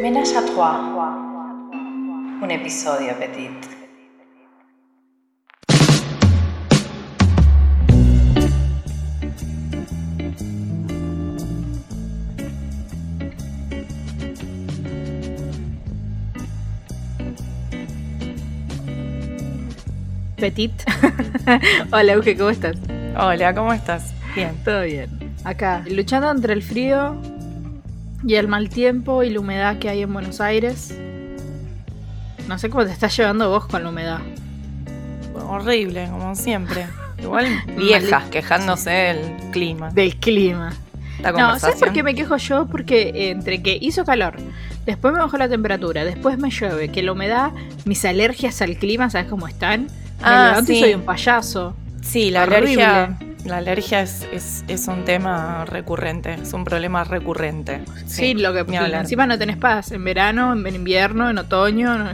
Ménage à trois. Un episodio petit. Petit. Hola, Euge, ¿cómo estás? Hola, ¿cómo estás? Bien. Todo bien. Acá, luchando entre el frío y el mal tiempo y la humedad que hay en Buenos Aires. No sé cómo te estás llevando vos con la humedad. Horrible, como siempre. Igual viejas quejándose del clima. Del clima. No, ¿sabes por qué me quejo yo? Porque entre que hizo calor, después me bajó la temperatura, después me llueve, que la humedad, mis alergias al clima, ¿sabes cómo están? Me Ah, levanto y sí. soy un payaso. Sí, la Horrible. alergia, la alergia es, es- es un tema recurrente, es un problema recurrente. Sí, lo que encima no tenés paz. En verano, en invierno, en otoño. no-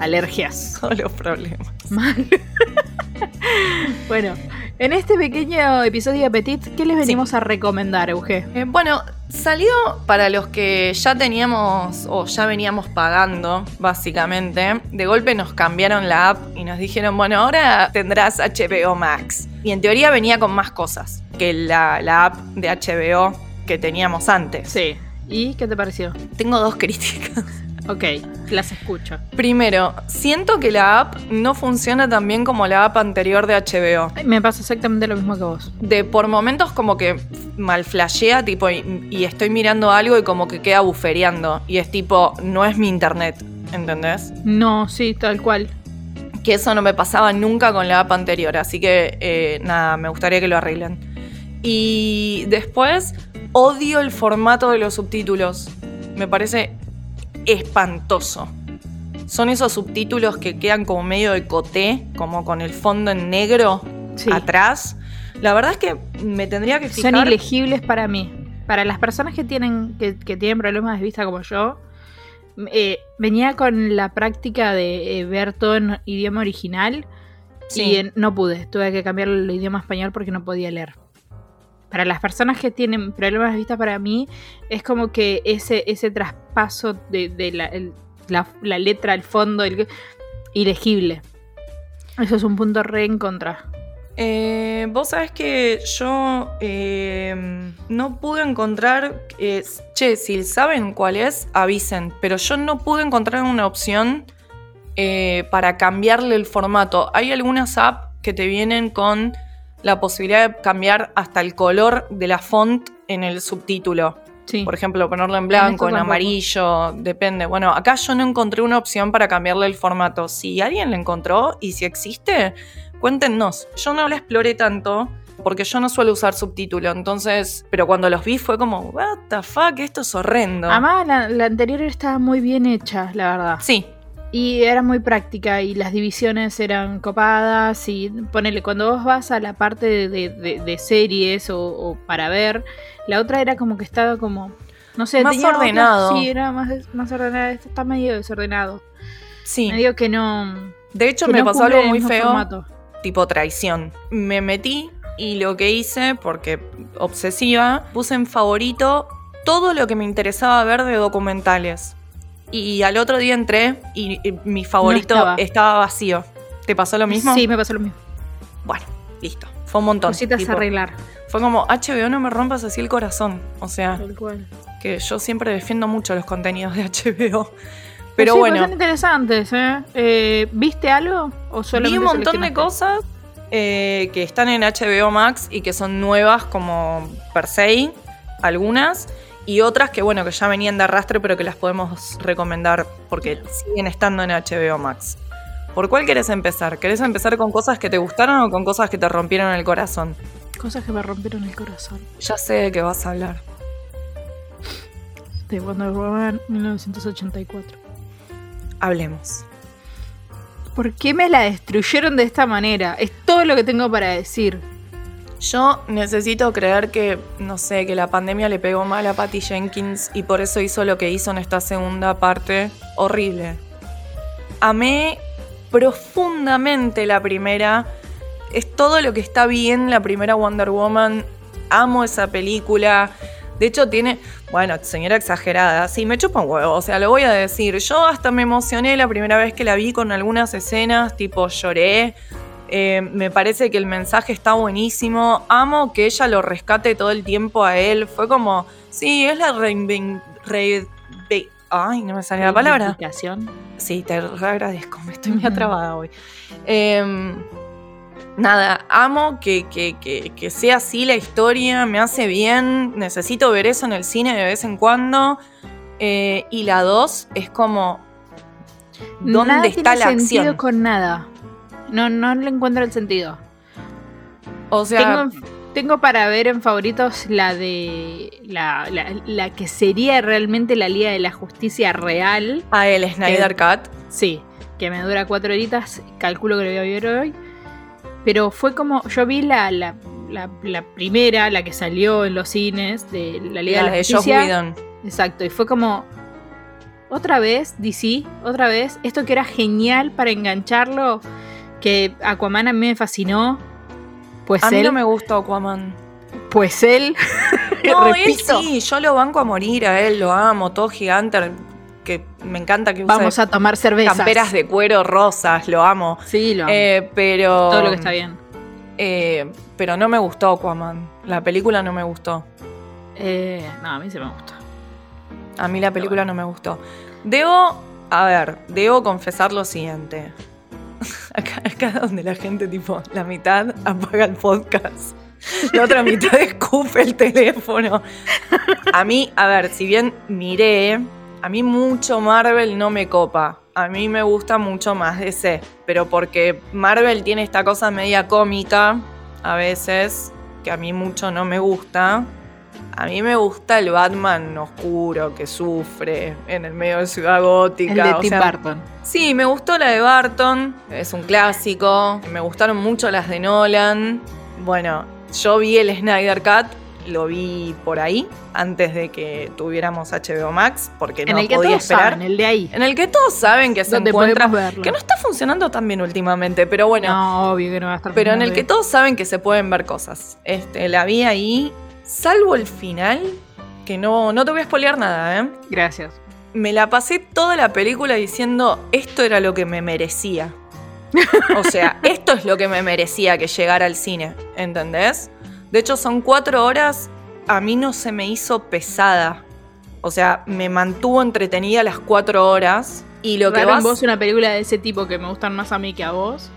alergias. Todos los problemas. Mal. bueno, en este pequeño episodio de Petit, ¿qué les venimos a recomendar, Euge? Eh, bueno, salió para los que ya teníamos o ya veníamos pagando, básicamente. De golpe nos cambiaron la app y nos dijeron, bueno, ahora tendrás HBO Max. Y en teoría venía con más cosas que la, la app de HBO que teníamos antes. Sí. ¿Y qué te pareció? Tengo dos críticas. Ok, las escucho. Primero, siento que la app no funciona tan bien como la app anterior de HBO. Ay, Me pasa exactamente lo mismo que vos. De por momentos como que mal flashea, tipo, y, y estoy mirando algo y como que queda bufereando. Y es tipo, no es mi internet, ¿entendés? No, sí, tal cual. Que eso no me pasaba nunca con la app anterior, así que eh, nada, me gustaría que lo arreglen. Y después, odio el formato de los subtítulos. Me parece espantoso. Son esos subtítulos que quedan como medio de coté, como con el fondo en negro Sí. atrás. La verdad es que me tendría que fijar. Son ilegibles para mí. Para las personas que tienen, que, que tienen problemas de vista como yo, eh, venía con la práctica de eh, ver todo en idioma original Sí. y eh, no pude. Tuve que cambiar el idioma español porque no podía leer. Para las personas que tienen problemas de vista, para mí es como que ese, ese traspaso de, la, letra al fondo, el, ilegible. Eso es un punto re en contra. Eh, Vos sabés que yo eh, no pude encontrar. eh, che, si saben cuál es, avisen. Pero yo no pude encontrar una opción para cambiarle el formato. Hay algunas apps que te vienen con la posibilidad de cambiar hasta el color de la font en el subtítulo. Sí. Por ejemplo, ponerlo en blanco, en amarillo, depende. Bueno, acá yo no encontré una opción para cambiarle el formato. Si alguien la encontró y si existe, cuéntenos. Yo no la exploré tanto porque yo no suelo usar subtítulo, entonces, pero cuando los vi fue como, what the fuck, esto es horrendo. Además, la, la anterior estaba muy bien hecha, la verdad. Sí, Y era muy práctica y las divisiones eran copadas y ponele, cuando vos vas a la parte de, de- series o, o para ver, la otra era como que estaba como, no sé, Más ordenado. sí, era más, más ordenado, esto está medio desordenado. sí. Medio que no... De hecho, me no pasó algo muy feo. formato. tipo traición. Me metí y lo que hice, porque obsesiva, puse en favorito todo lo que me interesaba ver de documentales. Y al otro día entré y, y mi favorito estaba. estaba. vacío. ¿Te pasó lo mismo? Sí, me pasó lo mismo. Bueno, listo. Fue un montón. Cositas tipo, a arreglar. fue como, HBO, no me rompas así el corazón. O sea, cual. que yo siempre defiendo mucho los contenidos de HBO. Pero Pero sí, bueno. pues son interesantes, ¿eh? Eh, ¿Viste algo? ¿O Vi solamente un montón de cosas eh, que están en HBO Max y que son nuevas como per se, algunas, y otras que bueno, que ya venían de arrastre pero que las podemos recomendar porque siguen estando en HBO Max. ¿Por cuál querés empezar? ¿Querés empezar con cosas que te gustaron o con cosas que te rompieron el corazón? Cosas que me rompieron el corazón. Ya sé de qué vas a hablar. De Wonder Woman 1984. Hablemos. ¿Por qué me la destruyeron de esta manera? Es todo lo que tengo para decir. Yo necesito creer que, no sé, que la pandemia le pegó mal a Patty Jenkins y por eso hizo lo que hizo en esta segunda parte. Horrible. Amé profundamente la primera. Es todo lo que está bien la primera Wonder Woman. Amo esa película. De hecho, tiene, bueno, señora exagerada, sí, me chupa un huevo, o sea, lo voy a decir. Yo hasta me emocioné la primera vez que la vi con algunas escenas, tipo lloré. Eh, me parece que el mensaje está buenísimo. Amo que ella lo rescate todo el tiempo a él. Fue como, sí, es la reinven... re- Ay, no me sale la palabra. Sí, te agradezco, me estoy muy atrabada hoy. Em, nada, amo que, que- que- que sea así la historia, me hace bien, necesito ver eso en el cine de vez en cuando. Eh, y la 2 es como, ¿dónde Nada está tiene la sentido acción? con nada. No, no le encuentro el sentido. O sea, Tengo, tengo para ver en favoritos la de. La, la- la que sería realmente la Liga de la Justicia real. a el Snyder Cut. Sí, que me dura cuatro horitas. Calculo que lo voy a ver hoy. Pero fue como. Yo vi la, la, la- primera, la que salió en los cines de la Liga de la Justicia. Exacto, y fue como. Otra vez, DC, otra vez. Esto que era genial para engancharlo. Que Aquaman a mí me fascinó. Pues A mí no me gusta Aquaman. Pues él. No, él sí, yo lo banco a morir a él, lo amo, todo gigante, que me encanta que Vamos a tomar cervezas. camperas de cuero rosas, lo amo. Sí, lo amo. Eh, pero. Todo lo que está bien. eh, pero no me gustó Aquaman. La película no me gustó. Eh, no, a mí se me gustó. A mí la película no me gustó. Debo. A ver, debo confesar lo siguiente. Acá, acá donde la gente, tipo, la mitad apaga el podcast. La otra mitad escupe el teléfono. A mí, a ver, si bien miré, a mí mucho Marvel no me copa. A mí me gusta mucho más DC. Pero porque Marvel tiene esta cosa media cómica, a veces, que a mí mucho no me gusta. A mí me gusta el Batman oscuro que sufre en el medio de Ciudad Gótica. El de o Tim sea, Burton. Sí, me gustó la de Barton, es un clásico. Me gustaron mucho las de Nolan. Bueno, yo vi el Snyder Cut, lo vi por ahí, antes de que tuviéramos HBO Max, porque en no el que podía todos esperar. saben, el de ahí. En el que todos saben que se encuentra. verlo. Que no está funcionando tan bien últimamente, pero bueno. No, obvio que no va a estar pero en el que todos saben que se pueden ver cosas. Este, la vi ahí, salvo el final, que no, no te voy a spoilear nada, ¿eh? Gracias. me la pasé toda la película diciendo esto era lo que me merecía. O sea, esto es lo que me merecía que llegara al cine, ¿entendés? De hecho, son cuatro horas, a mí no se me hizo pesada. O sea, me mantuvo entretenida las cuatro horas. Y lo que Raro en vas... vos una película de ese tipo que me gustan más a mí que a vos.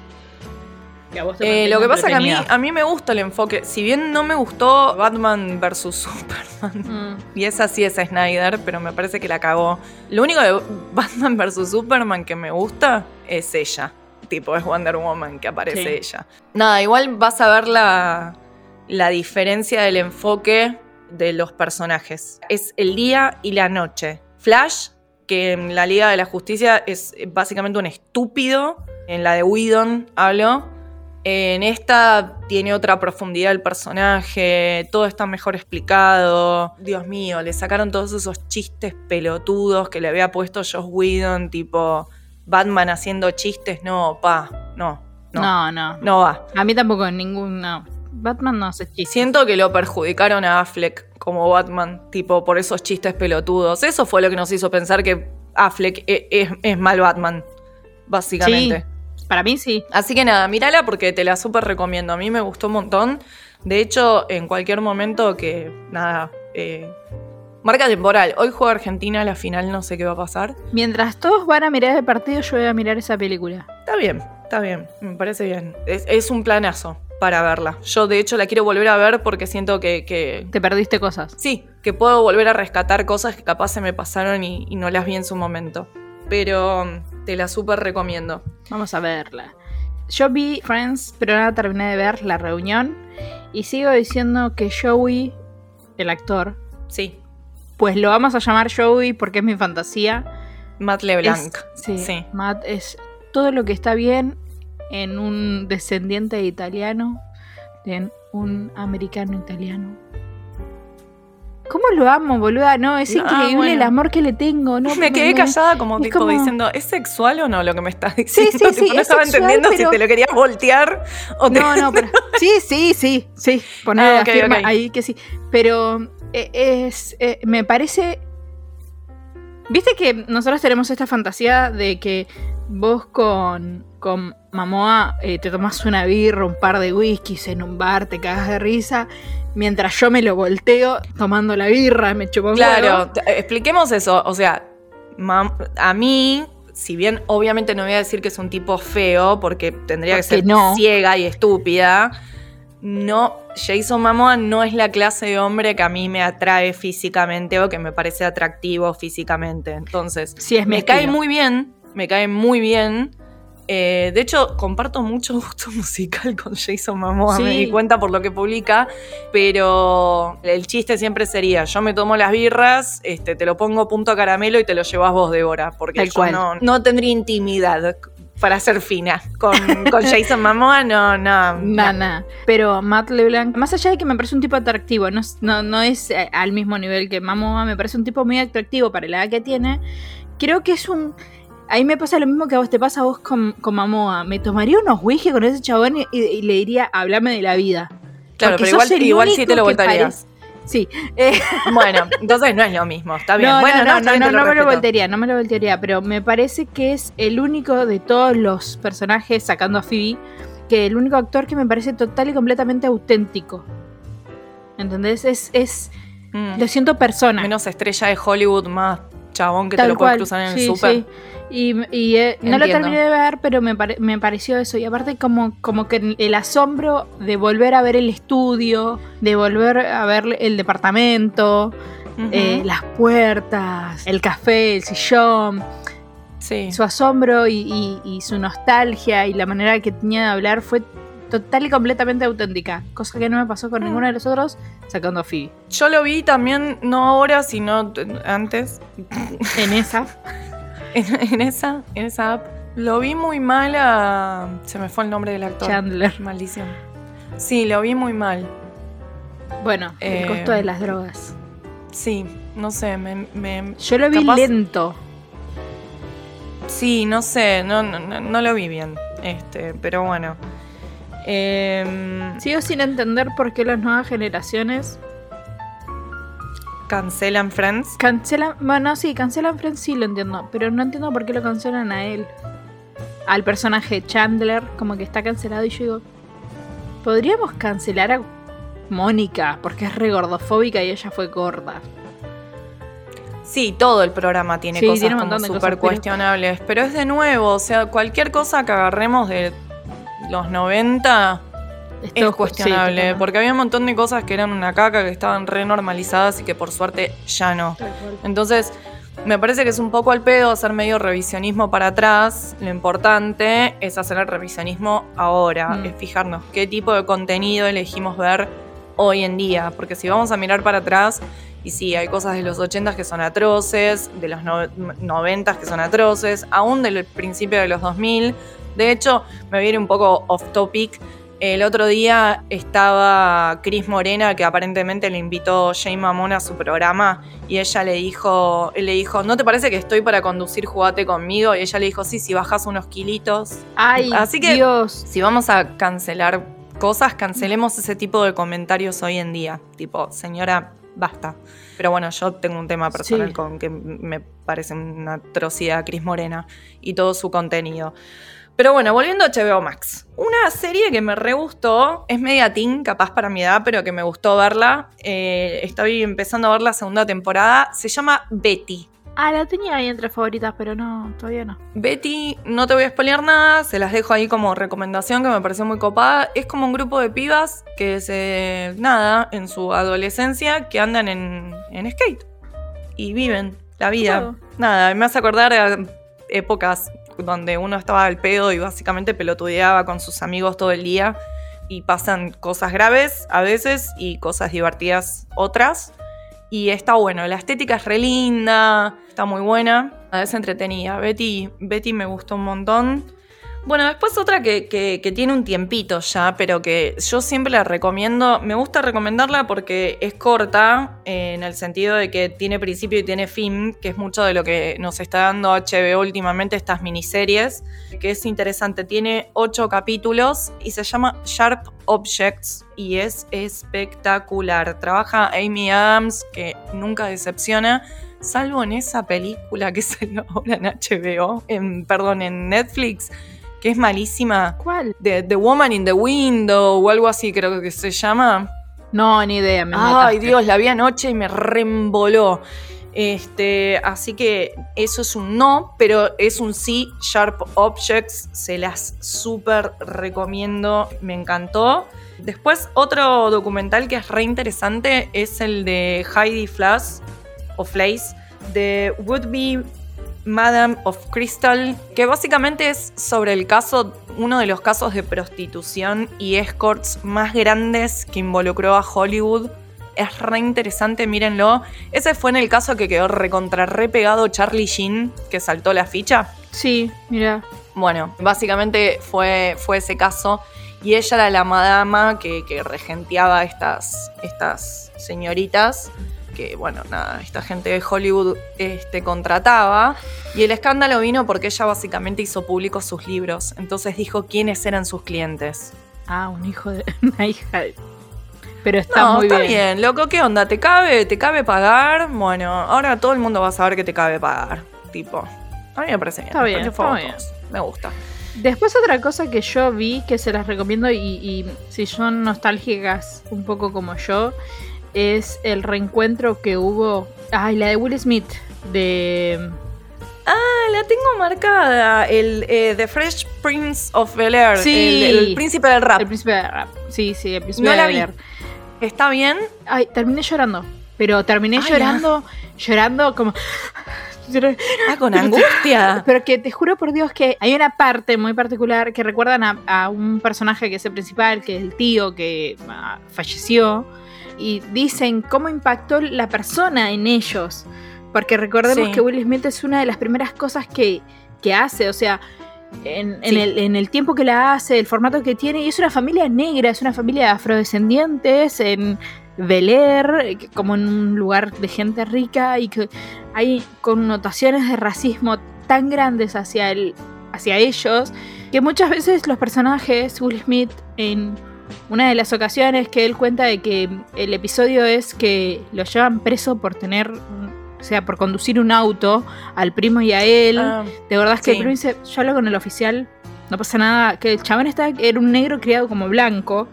Que a vos te Eh, lo que pasa es que a mí, a mí me gusta el enfoque. Si bien no me gustó Batman vs. Superman, Mm. Y esa sí es Snyder, pero me parece que la cagó. Lo único de Batman vs. Superman que me gusta es ella. Tipo, es Wonder Woman que aparece Sí. ella. Nada, igual vas a ver la, la diferencia del enfoque de los personajes. Es el día y la noche. Flash, que en la Liga de la Justicia es básicamente un estúpido. En la de Whedon hablo. En esta tiene otra profundidad el personaje, todo está mejor explicado. Dios mío, le sacaron todos esos chistes pelotudos que le había puesto Josh Whedon, tipo Batman haciendo chistes. No, pa, no, no, no, No, no. va. A mí tampoco ningún. No. Batman no hace chistes. Siento que lo perjudicaron a Affleck como Batman, tipo por esos chistes pelotudos. Eso fue lo que nos hizo pensar que Affleck e- es, es mal Batman, básicamente. Para mí sí. Así que nada, mírala porque te la súper recomiendo. A mí me gustó un montón. De hecho, en cualquier momento que, nada, eh, marca temporal. Hoy juega Argentina, la final no sé qué va a pasar. Mientras todos van a mirar el partido, yo voy a mirar esa película. Está bien, está bien, me parece bien. Es, es un planazo para verla. Yo de hecho la quiero volver a ver porque siento que, que- Te perdiste cosas. sí, que puedo volver a rescatar cosas que capaz se me pasaron y, y no las vi en su momento. Pero te la súper recomiendo. Vamos a verla. Yo vi Friends, pero no terminé de ver La Reunión. Y sigo diciendo que Joey, el actor, Sí, pues lo vamos a llamar Joey porque es mi fantasía. Matt LeBlanc. Es- sí, Sí. Matt es todo lo que está bien en un descendiente de italiano, en un americano italiano. ¿Cómo lo amo, boluda? No, es Ah, increíble bueno. el amor que le tengo. No, me quedé callada como tipo como- diciendo, ¿es sexual o no lo que me estás diciendo? sí, Tipo, sí, no es estaba sexual, entendiendo pero- si te lo querías voltear o te... No, no, pero. Sí, sí, sí, sí. Poner Ah, la ok, firma ok. ahí que sí. Pero eh, es, eh, me parece... Viste que nosotros tenemos esta fantasía de que vos con, con Mamoa eh, te tomas una birra, un par de whiskies en un bar, te cagas de risa, mientras yo me lo volteo tomando la birra, me chupo un Claro, expliquemos eso. O sea, a mí, si bien obviamente no voy a decir que es un tipo feo, porque tendría que ser no. ciega y estúpida, no, Jason Momoa no es la clase de hombre que a mí me atrae físicamente o que me parece atractivo físicamente. Entonces, Sí, es me cae muy bien, me cae muy bien. Eh, de hecho, comparto mucho gusto musical con Jason Momoa, me Sí. di cuenta por lo que publica, pero el chiste siempre sería, yo me tomo las birras, este, te lo pongo punto caramelo y te lo llevas vos, Débora, porque Tal yo cual. no, no tendría intimidad para ser fina. Con, con Jason Momoa, no, no. Nah, nah. Pero Matt LeBlanc, más allá de que me parece un tipo atractivo, no, es- no, no es eh, al mismo nivel que Mamoa, me parece un tipo muy atractivo para la edad que tiene. Creo que es un. Ahí me pasa lo mismo que a vos te pasa a vos con, con Mamoa. Me tomaría unos whisky con ese chabón y, y le diría, hablame de la vida. Claro, Porque pero igual, igual sí te lo voltarías. Sí. eh, Bueno, entonces no es lo mismo, está bien. No, bueno, no, no, no, no, te lo no me lo voltearía, no me lo voltearía, pero me parece que es el único de todos los personajes, sacando a Phoebe, que el único actor que me parece total y completamente auténtico. ¿Entendés? Es, es Mm. lo siento persona. Menos estrella de Hollywood, más chabón que te Tal lo puedes cual, cruzar en el sí, súper. sí. Y, y, eh, no lo terminé de ver, pero me, pare- me pareció eso. Y aparte como, como que el asombro de volver a ver el estudio, de volver a ver el departamento, eh, las puertas, el café, el sillón, sí. su asombro y, y- y su nostalgia y la manera que tenía de hablar fue total y completamente auténtica. Cosa que no me pasó con Mm. ninguno de los otros, sacando a Phoebe. Yo lo vi también, no ahora, sino antes, En esa. en, en esa, en esa app. Lo vi muy mal a... Se me fue el nombre del actor. Chandler. Maldición. Sí, lo vi muy mal. Bueno, el Eh, costo de las drogas. Sí, no sé, me... me- Yo lo vi capaz- lento. sí, no sé, no- no lo vi bien. Este, pero bueno. Em, Sigo sin entender por qué las nuevas generaciones cancelan Friends. cancelan. Bueno, sí, cancelan Friends, sí lo entiendo. Pero no entiendo por qué lo cancelan a él. Al personaje Chandler, como que está cancelado. Y yo digo, podríamos cancelar a Mónica, porque es re gordofóbica y ella fue gorda. Sí, todo el programa tiene Sí, cosas tiene como pero- cuestionables. Pero es de nuevo, o sea, cualquier cosa que agarremos de los 90 es todo- cuestionable. sí, porque había un montón de cosas que eran una caca, que estaban re normalizadas y que por suerte ya no. Entonces, me parece que es un poco al pedo hacer medio revisionismo para atrás. Lo importante es hacer el revisionismo ahora, Mm. es fijarnos qué tipo de contenido elegimos ver hoy en día. Porque si vamos a mirar para atrás, y sí, hay cosas de los 80 que son atroces, de los no- 90 que son atroces, aún del principio de los 2000. De hecho, me viene un poco off topic. El otro día estaba Cris Morena, que aparentemente le invitó Jane Mamón a su programa, y ella le dijo, él le dijo, ¿no te parece que estoy para conducir Jugate conmigo? Y ella le dijo, sí, si bajas unos kilitos. Ay, Así que- Dios. Si vamos a cancelar cosas, cancelemos ese tipo de comentarios hoy en día. Tipo, señora, basta. Pero bueno, yo tengo un tema personal Sí. con que me parece una atrocidad Cris Morena y todo su contenido. Pero bueno, volviendo a HBO Max. Una serie que me re gustó, es media teen, capaz para mi edad, pero que me gustó verla. Eh, estoy empezando a ver la segunda temporada. Se llama Betty. Ah, la tenía ahí entre favoritas, pero no, todavía no. Betty, no te voy a spoilear nada, se las dejo ahí como recomendación que me pareció muy copada. Es como un grupo de pibas que se, nada, en su adolescencia, que andan en, en skate y viven la vida. Claro. Nada, me hace acordar a épocas donde uno estaba al pedo y básicamente pelotudeaba con sus amigos todo el día y pasan cosas graves a veces y cosas divertidas otras. Y está bueno, la estética es re linda, está muy buena, es entretenida. Betty, Betty me gustó un montón. Bueno, después otra que, que- tiene un tiempito ya, pero que yo siempre la recomiendo. Me gusta recomendarla porque es corta, eh, en el sentido de que tiene principio y tiene fin, que es mucho de lo que nos está dando HBO últimamente, estas miniseries, que es interesante. Tiene ocho capítulos y se llama Sharp Objects y es espectacular. Trabaja Amy Adams, que nunca decepciona. Salvo en esa película que salió ahora en HBO, perdón, en Netflix, que es malísima. ¿Cuál? The, The Woman in the Window o algo así creo que se llama. No, ni idea. Me Ay. Dios, la vi anoche y me reemboló. Este, así que eso es un no, pero es un sí. Sharp Objects, se las súper recomiendo, me encantó. Después, otro documental que es re interesante es el de Heidi Flass, o Flace, de Would Be Madame of Crystal, que básicamente es sobre el caso, uno de los casos de prostitución y escorts más grandes que involucró a Hollywood. Es re interesante, mírenlo. Ese fue en el caso que quedó recontra re pegado Charlie Sheen, que saltó la ficha. Sí, mira. Bueno, básicamente fue, fue ese caso. Y ella era la madama que, que regenteaba estas, estas señoritas. Que, bueno, nada, esta gente de Hollywood este, contrataba. Y el escándalo vino porque ella básicamente hizo públicos sus libros. Entonces dijo quiénes eran sus clientes. Ah, un hijo de. Una hija de. Pero está no, muy está bien. bien. loco, ¿qué onda? ¿Te cabe, ¿Te cabe pagar? Bueno, ahora todo el mundo va a saber que te cabe pagar. Tipo, a mí me parece bien. Está bien, está bien. Me gusta. Después otra cosa que yo vi, que se las recomiendo y, y si son nostálgicas un poco como yo, es el reencuentro que hubo, ay, la de Will Smith, de... Ah, la tengo marcada. El eh, The Fresh Prince of Bel Air. Sí. El, el príncipe del rap. El príncipe de rap. Sí, sí, el príncipe No de la Bel-Air. ¿Está bien? Ay, terminé llorando. Pero terminé Ay, llorando, llorando como... Ah, con angustia. Pero que te juro por Dios que hay una parte muy particular que recuerdan a, a un personaje que es el principal, que es el tío que ah, falleció, y dicen cómo impactó la persona en ellos. Porque recordemos Sí. que Will Smith es una de las primeras cosas que, que hace, o sea, en, el, en el tiempo que la hace, el formato que tiene, y es una familia negra, es una familia de afrodescendientes en Bel Air, que- como en un lugar de gente rica, y que hay connotaciones de racismo tan grandes hacia, el, hacia ellos, que muchas veces los personajes, Will Smith, en una de las ocasiones que él cuenta de que el episodio es que lo llevan preso por tener, o sea, por conducir un auto al primo y a él. Ah, De verdad es que sí. el primo dice, yo hablo con el oficial, no pasa nada, que el chabón está, era un negro criado como blanco.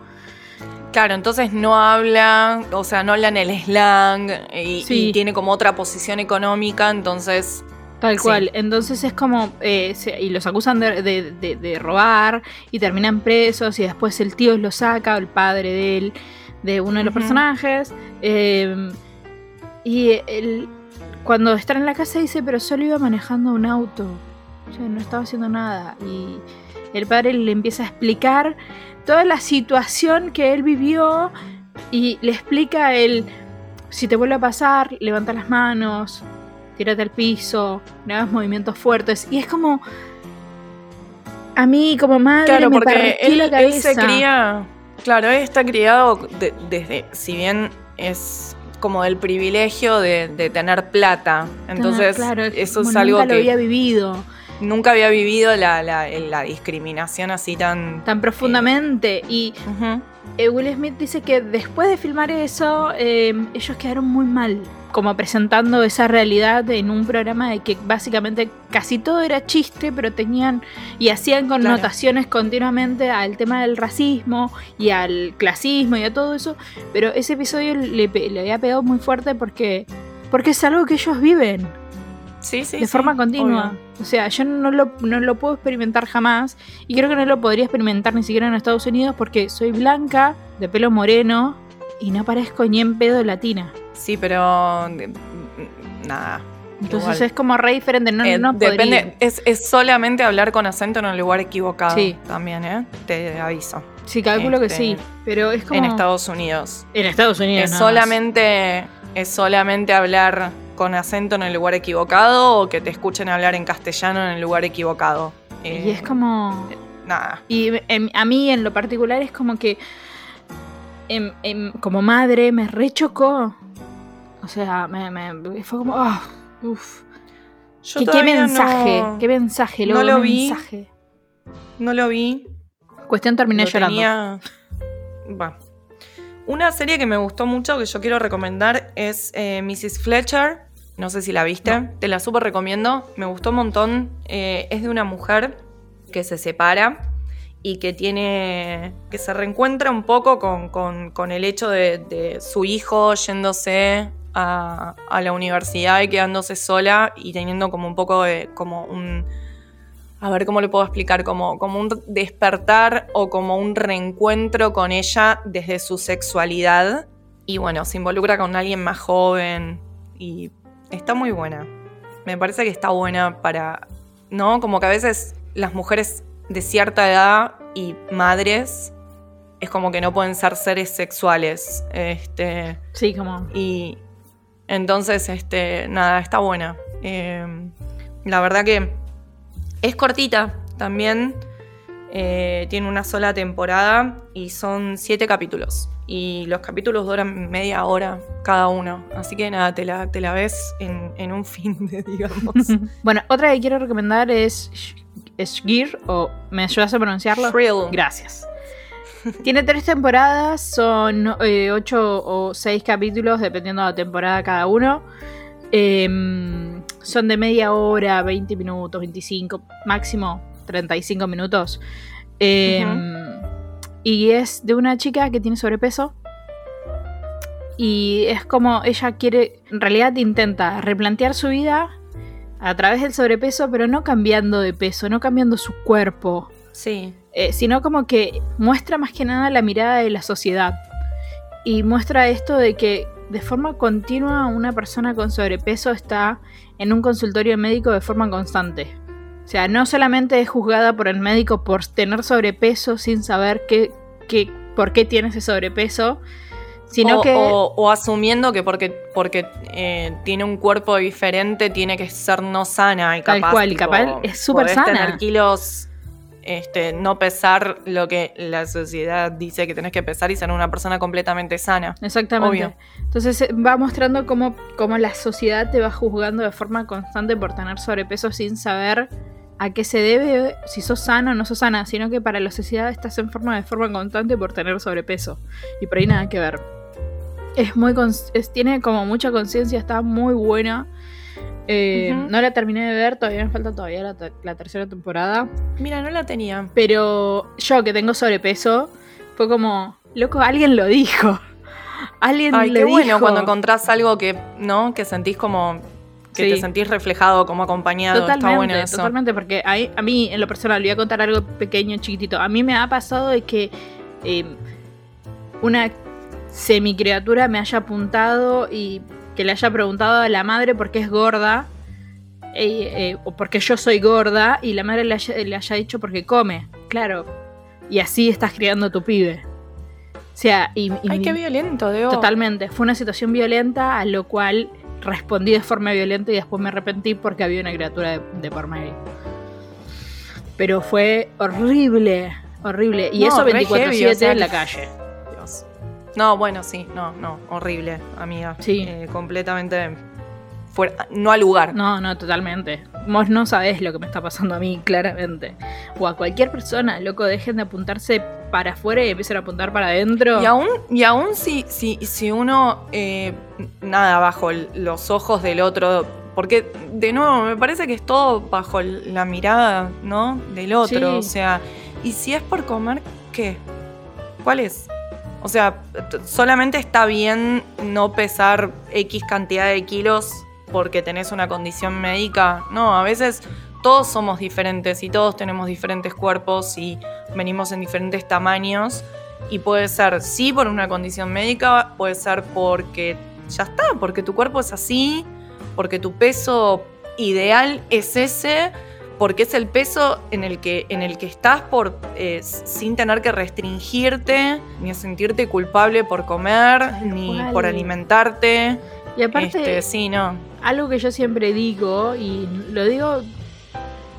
claro, entonces no habla, o sea, no habla en el slang y, Sí. y tiene como otra posición económica, entonces. Tal Sí. cual. Entonces es como. eh, se- y los acusan de, de- de- de robar y terminan presos. Y después el tío lo saca, o el padre de él, de uno de los personajes. eh, y él, cuando está en la casa dice: Pero solo iba manejando un auto. O sea, no estaba haciendo nada. Y el padre le empieza a explicar toda la situación que él vivió. Y le explica el. Si te vuelve a pasar, levanta las manos, tírate al piso, no hagas movimientos fuertes. Y es como. A mí, como madre, Claro, me porque él, la él se cría. Claro, él está criado de- desde. Si bien es como del privilegio de, de tener plata. Entonces, Claro, eso es algo nunca que lo había vivido nunca había vivido la, la- la discriminación así tan. tan profundamente. Y eh, Will Smith dice que después de filmar eso, eh, ellos quedaron muy mal. Como presentando esa realidad en un programa de que básicamente casi todo era chiste, pero tenían y hacían connotaciones continuamente al tema del racismo y al clasismo y a todo eso. Pero ese episodio le, había pegado muy fuerte porque, porque es algo que ellos viven Sí, sí. de sí, forma continua. obvio. O sea, yo no lo, no lo puedo experimentar jamás y creo que no lo podría experimentar ni siquiera en Estados Unidos porque soy blanca, de pelo moreno y no parezco ni en pedo latina. Sí, pero. de- Nada. Entonces Igual. es como re diferente, no, Eh, no depende, es, es solamente hablar con acento en el lugar equivocado Sí. también, ¿eh? Te aviso. Sí, calculo que este, sí, pero es como... En Estados Unidos. En Estados Unidos. Es solamente, es solamente hablar con acento en el lugar equivocado o que te escuchen hablar en castellano en el lugar equivocado. Y Eh, es como... nada. Y em, a mí en lo particular es como que em, em, como madre me rechocó. O sea, me, me- fue como... ah, uf. Yo ¿Qué, qué mensaje? no- ¿Qué mensaje? no lo vi. mensaje. No lo vi. Cuestión terminé Lo llorando. tenía- Va. Una serie que me gustó mucho, que yo quiero recomendar, es eh, Mrs. Fletcher. No sé si la viste. Te la súper recomiendo. Me gustó un montón. Eh, es de una mujer que se separa y que tiene. que se reencuentra un poco con, con- el hecho de, su hijo yéndose a, a la universidad y quedándose sola y teniendo como un poco de. como un a ver cómo le puedo explicar, como, como un despertar o como un reencuentro con ella desde su sexualidad. Y bueno, se involucra con alguien más joven y está muy buena. Me parece que está buena para, ¿no? Como que a veces las mujeres de cierta edad y madres es como que no pueden ser seres sexuales. Este, Sí, como... y entonces, este, nada, está buena. Eh, la verdad que es cortita también. eh, tiene una sola temporada y son siete capítulos. Y los capítulos duran media hora cada uno. Así que nada, te la, te la ves en, en un fin de, digamos. bueno, otra que quiero recomendar es Shgir, o ¿me ayudas a pronunciarlo? Thrill. Gracias. Tiene tres temporadas, son eh, ocho o seis capítulos, dependiendo de la temporada cada uno. Em, son de media hora, 20 minutos, 25, máximo 35 minutos. Em, Y es de una chica que tiene sobrepeso. Y es como ella quiere, en realidad intenta replantear su vida a través del sobrepeso, pero no cambiando de peso, no cambiando su cuerpo, Sí. eh, sino como que muestra más que nada la mirada de la sociedad. Y muestra esto de que de forma continua una persona con sobrepeso está en un consultorio médico de forma constante. O sea, no solamente es juzgada por el médico por tener sobrepeso sin saber qué, qué- por qué tiene ese sobrepeso, sino o, que... o- o asumiendo que porque, porque eh, tiene un cuerpo diferente tiene que ser no sana y Tal capaz, cual, y tipo, capaz es súper sana. tener kilos, este, no pesar lo que la sociedad dice que tenés que pesar y ser una persona completamente sana. Exactamente. Obvio. Entonces eh, va mostrando cómo, cómo la sociedad te va juzgando de forma constante por tener sobrepeso sin saber a qué se debe, si sos sano o no sos sana, sino que para la sociedad estás en forma de forma constante por tener sobrepeso. Y por ahí nada que ver. Es muy es- tiene como mucha conciencia, está muy buena. Eh. No la terminé de ver, todavía me falta todavía la, la tercera temporada. Mira, no la tenía. Pero yo que tengo sobrepeso, fue como, loco, alguien lo dijo. Alguien Ay, lo qué bueno dijo. cuando encontrás algo que, ¿no? Que sentís como. Que te sentís reflejado, como acompañado. Totalmente, Está bueno eso. totalmente, porque hay- a mí, en lo personal, voy a contar algo pequeño, chiquitito. A mí me ha pasado de que eh, una semicriatura me haya apuntado y que le haya preguntado a la madre por qué es gorda, eh, eh, o porque yo soy gorda, y la madre le haya, le haya dicho porque come. Claro. Y así estás criando a tu pibe. O sea, y, y Ay, qué violento, Debo. Totalmente. Fue una situación violenta a lo cual respondí de forma violenta y después me arrepentí porque había una criatura de, de por medio. Pero fue horrible, horrible. Y No, eso re 24-7 heavy, o sea, en la calle. No, bueno, sí, no, no, horrible, amiga. Sí. Eh, completamente fuera, no al lugar. No, no, totalmente. Vos no sabés lo que me está pasando a mí, claramente. O a cualquier persona, loco, dejen de apuntarse para afuera y empiecen a apuntar para adentro. Y aún, y aún si, si, si uno, eh, nada, bajo el- los ojos del otro, porque de nuevo, me parece que es todo bajo la mirada, ¿no? Del otro. Sí. O sea, y si es por comer, ¿qué? ¿Cuál es? O sea, solamente está bien no pesar X cantidad de kilos porque tenés una condición médica. No, a veces todos somos diferentes y todos tenemos diferentes cuerpos y venimos en diferentes tamaños. Y puede ser, sí, por una condición médica, puede ser porque ya está, porque tu cuerpo es así, porque tu peso ideal es ese, porque es el peso en el que, en el que estás por, eh, sin tener que restringirte, ni sentirte culpable por comer, ni cual. por alimentarte. y aparte, Este, sí, no. algo que yo siempre digo, y lo digo,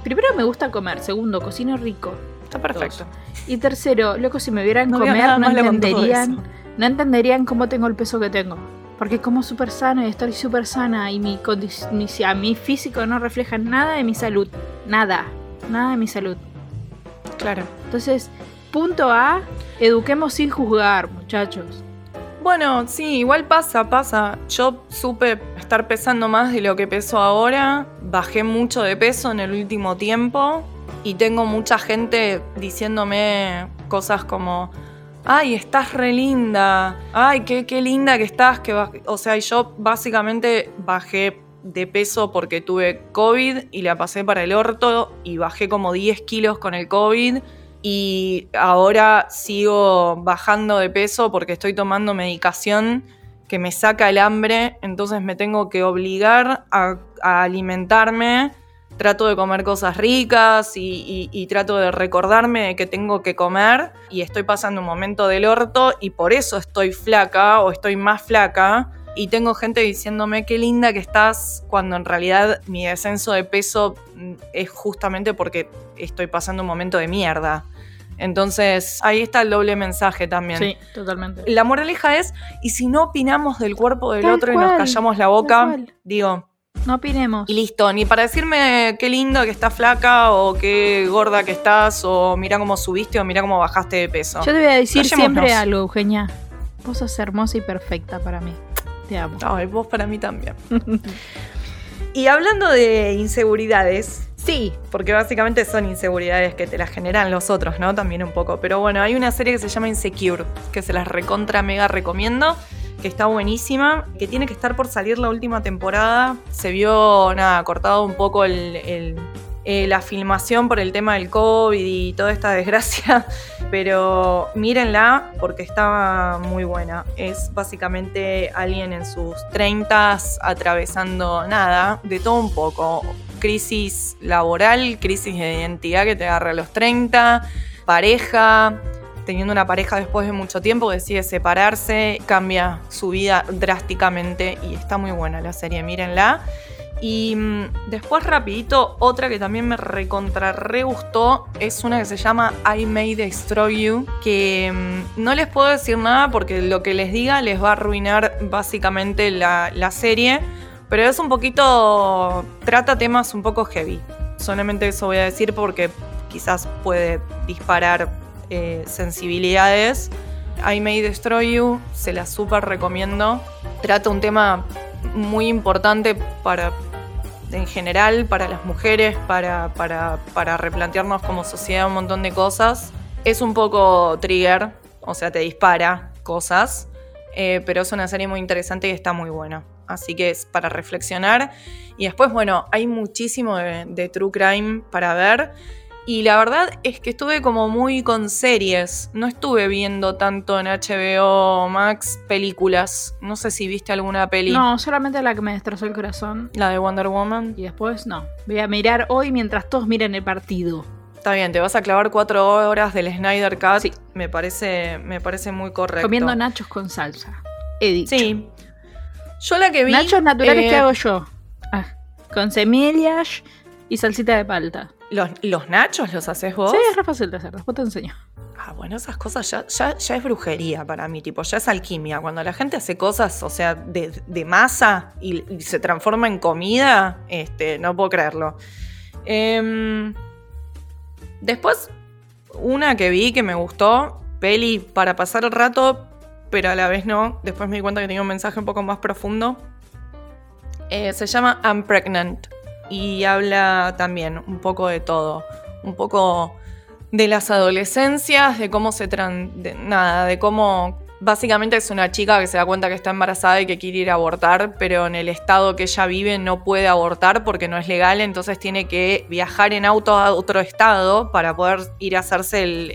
primero me gusta comer, segundo, cocino rico. Está perfecto. Y tercero, loco, si me vieran No comer, no entenderían, no entenderían cómo tengo el peso que tengo. Porque como súper sana y estoy súper sana y mi, mi, a mi físico no refleja nada de mi salud. Nada. Nada de mi salud. Claro. Entonces, punto A, eduquemos sin juzgar, muchachos. Bueno, sí, igual pasa, pasa. Yo supe estar pesando más de lo que peso ahora. Bajé mucho de peso en el último tiempo. Y tengo mucha gente diciéndome cosas como. Ay, estás re linda. Ay, qué, qué linda que estás. Que baj-". O sea, yo básicamente bajé de peso porque tuve COVID y la pasé para el orto y bajé como 10 kilos con el COVID. Y ahora sigo bajando de peso porque estoy tomando medicación que me saca el hambre, entonces me tengo que obligar a, alimentarme. Trato de comer cosas ricas y, y- y trato de recordarme de que tengo que comer. Y estoy pasando un momento del orto y por eso estoy flaca o estoy más flaca y tengo gente diciéndome qué linda que estás cuando en realidad mi descenso de peso mm, es justamente porque estoy pasando un momento de mierda. Entonces ahí está el doble mensaje también. Sí, totalmente. La moraleja es, y si no opinamos del cuerpo del Tal otro y nos callamos la boca, digo, No opinemos. y listo, ni para decirme qué lindo que estás flaca o qué gorda que estás o mira cómo subiste o mira cómo bajaste de peso. Yo te voy a decir Callémonos. siempre algo, Eugenia. Vos sos hermosa y perfecta para mí. Te vos para mí también. y hablando de inseguridades, Sí. porque básicamente son inseguridades que te las generan los otros, ¿no? También un poco. Pero bueno, hay una serie que se llama Insecure, que se las recontra mega recomiendo, que está buenísima, que tiene que estar por salir la última temporada. Se vio, nada, cortado un poco el- eh, la filmación por el tema del COVID y toda esta desgracia, pero mírenla porque está muy buena. Es básicamente alguien en sus 30 atravesando nada, de todo un poco. Crisis laboral, crisis de identidad que te agarra a los 30, pareja, teniendo una pareja después de mucho tiempo, decide separarse, cambia su vida drásticamente y está muy buena la serie, mírenla. Y mm, después rapidito, otra que también me recontra re es una que se llama I May Destroy You, que mm, no les puedo decir nada porque lo que les diga les va a arruinar básicamente la, la serie, pero es un poquito, trata temas un poco heavy. Solamente eso voy a decir porque quizás puede disparar eh, sensibilidades. I May Destroy You, se la súper recomiendo. Trata un tema muy importante para, en general, para las mujeres, para, para, para replantearnos como sociedad un montón de cosas. Es un poco trigger, o sea, te dispara cosas, eh, pero es una serie muy interesante y está muy buena. Así que es para reflexionar. Y después, bueno, hay muchísimo de, de True Crime para ver. Y la verdad es que estuve como muy con series. No estuve viendo tanto en HBO Max películas. No sé si viste alguna peli. No, solamente la que me destrozó el corazón. La de Wonder Woman. Y después no. Voy a mirar hoy mientras todos miren el partido. Está bien, te vas a clavar cuatro horas del Snyder Cut. Sí. Me parece, me parece muy correcto. Comiendo nachos con salsa. He dicho. Sí. Yo la que vi. Nachos naturales eh, que hago yo. Ah, con semillas y salsita de palta. Los, los nachos los haces vos? Sí, es re fácil de hacer. Después te enseño. Ah, bueno, esas cosas ya, ya, ya es brujería para mí, tipo, ya es alquimia. Cuando la gente hace cosas, o sea, de, de masa y, y se transforma en comida, este, no puedo creerlo. Em, después, una que vi que me gustó, peli para pasar el rato, pero a la vez no. Después me di cuenta que tenía un mensaje un poco más profundo. Eh, se llama I'm Pregnant y habla también un poco de todo. Un poco de las adolescencias, de cómo se tran... de- nada, de cómo básicamente es una chica que se da cuenta que está embarazada y que quiere ir a abortar, pero en el estado que ella vive no puede abortar porque no es legal, entonces tiene que viajar en auto a otro estado para poder ir a hacerse el,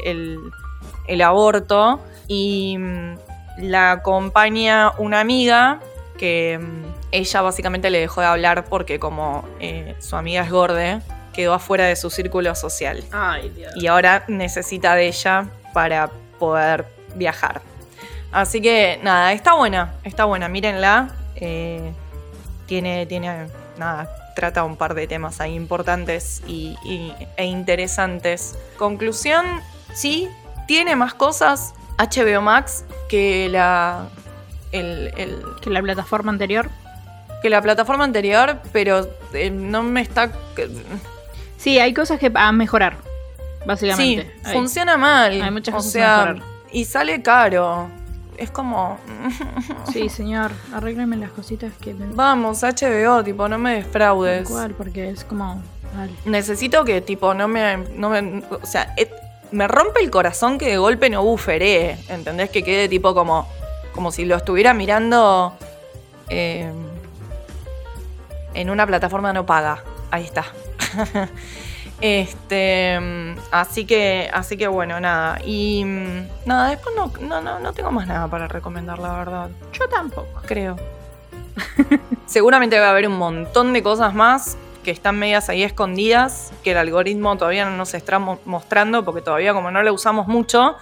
el- aborto. Y mm, la acompaña una amiga que mm, ella básicamente le dejó de hablar porque como eh, su amiga es gorde, quedó afuera de su círculo social Ay, Dios. y ahora necesita de ella para poder viajar. Así que nada, está buena, está buena, mírenla. Eh, tiene, tiene, nada, trata un par de temas ahí importantes y, y- e interesantes. Conclusión, sí, tiene más cosas HBO Max que la, el- el- Que la plataforma anterior. Que la plataforma anterior, pero eh, no me está... Sí, hay cosas que a mejorar. Sí, Básicamente. Hay. funciona mal. Hay muchas o cosas a sea, mejorar. y sale caro. Es como... Sí, señor. Arréglame las cositas que me. Vamos, HBO, tipo, no me defraudes. Igual, porque es como. Vale. Necesito que, tipo, no me. No me o sea, et- me rompe el corazón que de golpe no buferé. ¿Entendés? Que quede, tipo, como. Como si lo estuviera mirando. eh, en una plataforma no paga. Ahí está. este. mm, Así que. Así que bueno, nada. Y. mm, Nada, después no, no, no, no tengo más nada para recomendar, la verdad Yo tampoco. creo. Seguramente va a haber un montón de cosas más que están medias ahí escondidas, que el algoritmo todavía no nos está mo- mostrando, porque todavía como no lo usamos mucho,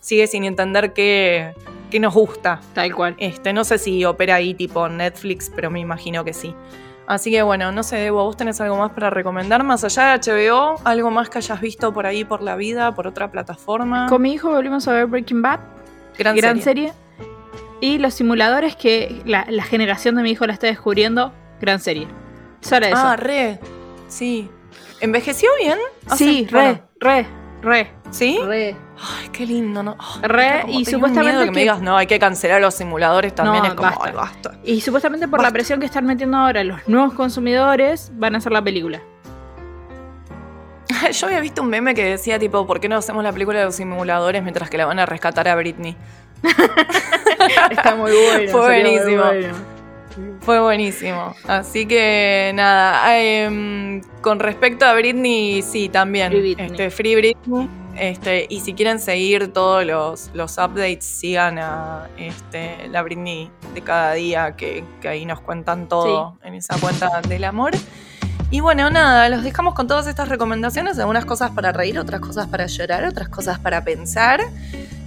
sigue sin entender qué, qué nos gusta. Tal cual. Este, no sé si opera ahí tipo Netflix, pero me imagino que sí. Así que bueno, no sé, Debo, ¿vos tenés algo más para recomendar? Más allá de HBO, algo más que hayas visto por ahí, por la vida, por otra plataforma. Con mi hijo volvimos a ver Breaking Bad. gran, gran serie. serie. Y los simuladores que la, la generación de mi hijo la está descubriendo. Gran serie. Solo eso. Ah, re. Sí. ¿Envejeció bien? Hace- sí, re, bueno, re, re, ¿Sí? re. Ay, qué lindo, ¿no? Ay, Re, como y supuestamente miedo que, me que- digas, no, hay que cancelar los simuladores también. No, es como, basta. ay, basta. Y supuestamente por la presión que están metiendo ahora los nuevos consumidores, van a hacer la película. Yo había visto un meme que decía, tipo, ¿por qué no hacemos la película de los simuladores mientras que la van a rescatar a Britney? Está muy bueno. Fue buenísimo. bueno. Fue buenísimo. Así que, nada. em, con respecto a Britney, sí, también. Free Britney. Este, Free Britney. Este, y si quieren seguir todos los, los updates, sigan a este, la Britney de cada día, que, que ahí nos cuentan todo en esa cuenta del amor. Y bueno, nada, los dejamos con todas estas recomendaciones, algunas cosas para reír, otras cosas para llorar, otras cosas para pensar,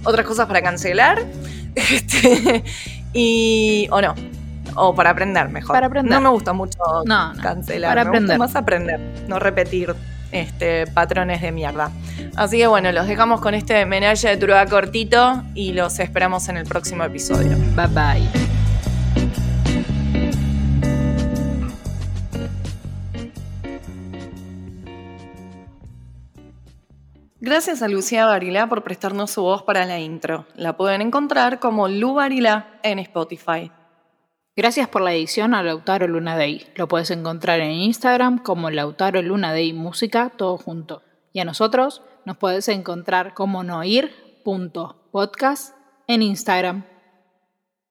otras cosas para cancelar. Este, y. o no. O para aprender mejor. Para aprender. No me gusta mucho No, no. cancelar. para me aprender. gusta más aprender, no repetir este, patrones de mierda. Así que bueno, los dejamos con este homenaje de Trueba cortito y los esperamos en el próximo episodio. Bye bye. Gracias a Lucía Barilá por prestarnos su voz para la intro. La pueden encontrar como Lu Barilá en Spotify. Gracias por la edición a Lautaro Luna Day. Lo puedes encontrar en Instagram como Lautaro Luna Day Música, todo junto. Y a nosotros nos puedes encontrar como noir.podcast en Instagram.